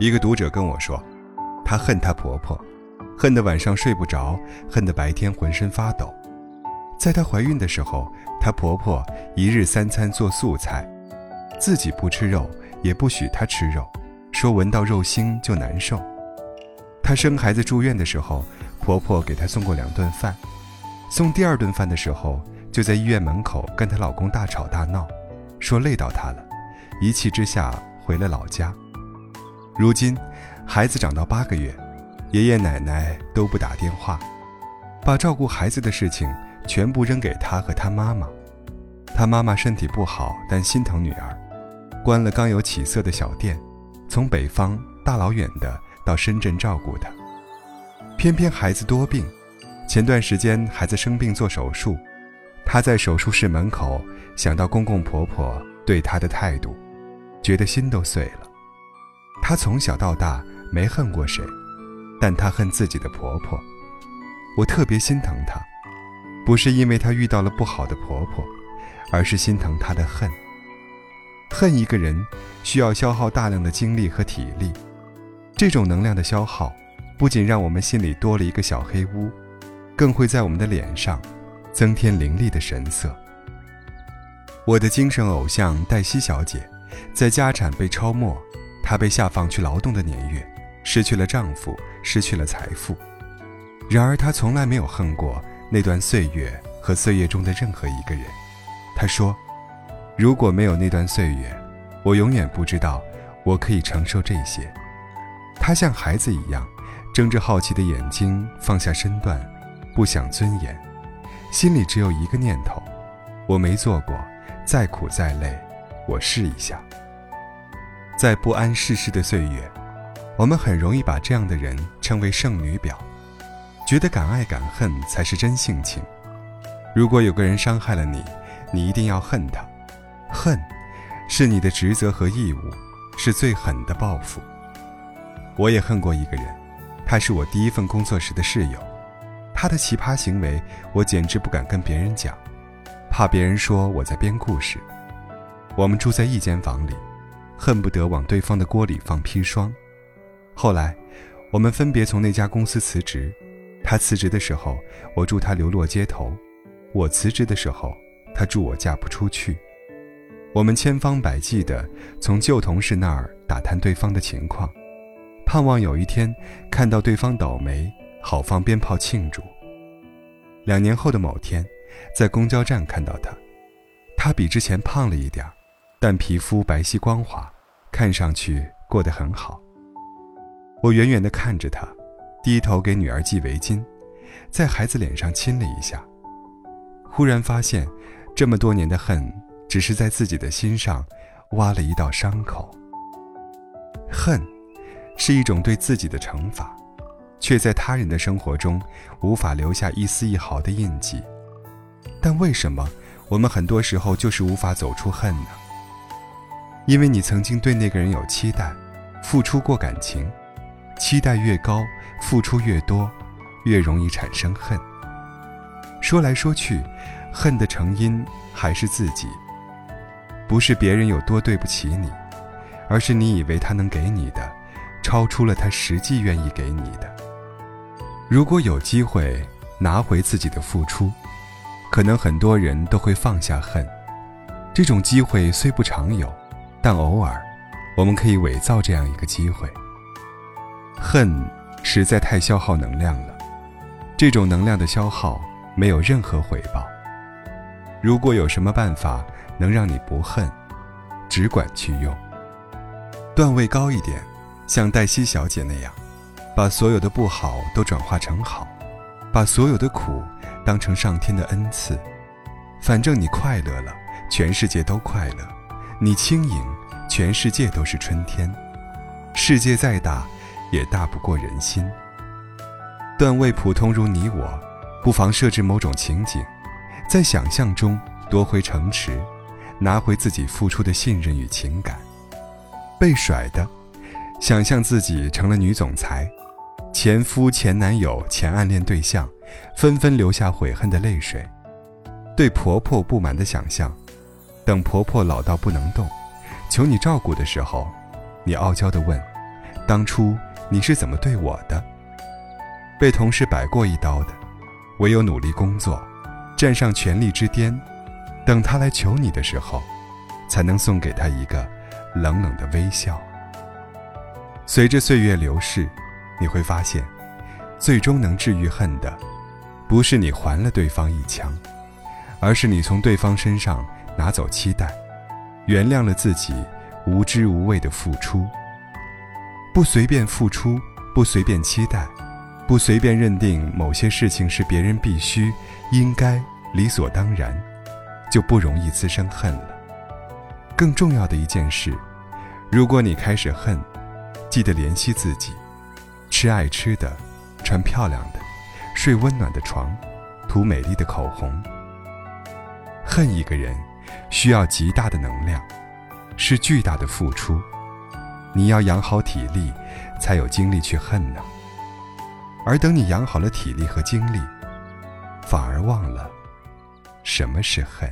一个读者跟我说，她恨她婆婆，恨得晚上睡不着，恨得白天浑身发抖。在她怀孕的时候，她婆婆一日三餐做素菜，自己不吃肉，也不许她吃肉，说闻到肉腥就难受。她生孩子住院的时候，婆婆给她送过两顿饭，送第二顿饭的时候，就在医院门口跟她老公大吵大闹，说累到她了，一气之下回了老家。如今，孩子长到八个月，爷爷奶奶都不打电话，把照顾孩子的事情全部扔给他和他妈妈。他妈妈身体不好，但心疼女儿，关了刚有起色的小店，从北方大老远的到深圳照顾他。偏偏孩子多病，前段时间孩子生病做手术，她在手术室门口想到公公婆婆对她的态度，觉得心都碎了。她从小到大没恨过谁，但她恨自己的婆婆。我特别心疼她，不是因为她遇到了不好的婆婆，而是心疼她的恨。恨一个人需要消耗大量的精力和体力，这种能量的消耗，不仅让我们心里多了一个小黑屋，更会在我们的脸上增添凌厉的神色。我的精神偶像黛西小姐，在家产被抄没。她被下放去劳动的年月，失去了丈夫，失去了财富。然而，她从来没有恨过那段岁月和岁月中的任何一个人。她说：“如果没有那段岁月，我永远不知道我可以承受这些。”她像孩子一样，睁着好奇的眼睛，放下身段，不想尊严，心里只有一个念头：我没做过，再苦再累，我试一下。在不谙世事的岁月，我们很容易把这样的人称为圣女婊，觉得敢爱敢恨才是真性情。如果有个人伤害了你，你一定要恨他，恨，是你的职责和义务，是最狠的报复。我也恨过一个人，他是我第一份工作时的室友，他的奇葩行为我简直不敢跟别人讲，怕别人说我在编故事。我们住在一间房里。恨不得往对方的锅里放砒霜。后来，我们分别从那家公司辞职。他辞职的时候，我祝他流落街头；我辞职的时候，他祝我嫁不出去。我们千方百计地从旧同事那儿打探对方的情况，盼望有一天看到对方倒霉，好放鞭炮庆祝。两年后的某天，在公交站看到他，他比之前胖了一点但皮肤白皙光滑。看上去过得很好。我远远地看着他，低头给女儿系围巾，在孩子脸上亲了一下。忽然发现，这么多年的恨，只是在自己的心上挖了一道伤口。恨，是一种对自己的惩罚，却在他人的生活中无法留下一丝一毫的印记。但为什么我们很多时候就是无法走出恨呢？因为你曾经对那个人有期待，付出过感情，期待越高，付出越多，越容易产生恨。说来说去，恨的成因还是自己。不是别人有多对不起你，而是你以为他能给你的，超出了他实际愿意给你的。如果有机会拿回自己的付出，可能很多人都会放下恨。这种机会虽不常有。但偶尔，我们可以伪造这样一个机会。恨实在太消耗能量了，这种能量的消耗没有任何回报。如果有什么办法能让你不恨，只管去用。段位高一点，像黛西小姐那样，把所有的不好都转化成好，把所有的苦当成上天的恩赐。反正你快乐了，全世界都快乐。你轻盈，全世界都是春天。世界再大，也大不过人心。段位普通如你我，不妨设置某种情景，在想象中夺回城池，拿回自己付出的信任与情感。被甩的，想象自己成了女总裁，前夫、前男友、前暗恋对象，纷纷流下悔恨的泪水。对婆婆不满的想象。等婆婆老到不能动，求你照顾的时候，你傲娇地问：“当初你是怎么对我的？被同事摆过一刀的，唯有努力工作，站上权力之巅，等他来求你的时候，才能送给他一个冷冷的微笑。随着岁月流逝，你会发现，最终能治愈恨的，不是你还了对方一枪，而是你从对方身上拿走期待，原谅了自己无知无畏的付出。不随便付出，不随便期待，不随便认定某些事情是别人必须、应该、理所当然，就不容易滋生恨了。更重要的一件事，如果你开始恨，记得怜惜自己，吃爱吃的，穿漂亮的，睡温暖的床，涂美丽的口红。恨一个人，需要极大的能量，是巨大的付出。你要养好体力，才有精力去恨呢。而等你养好了体力和精力，反而忘了什么是恨。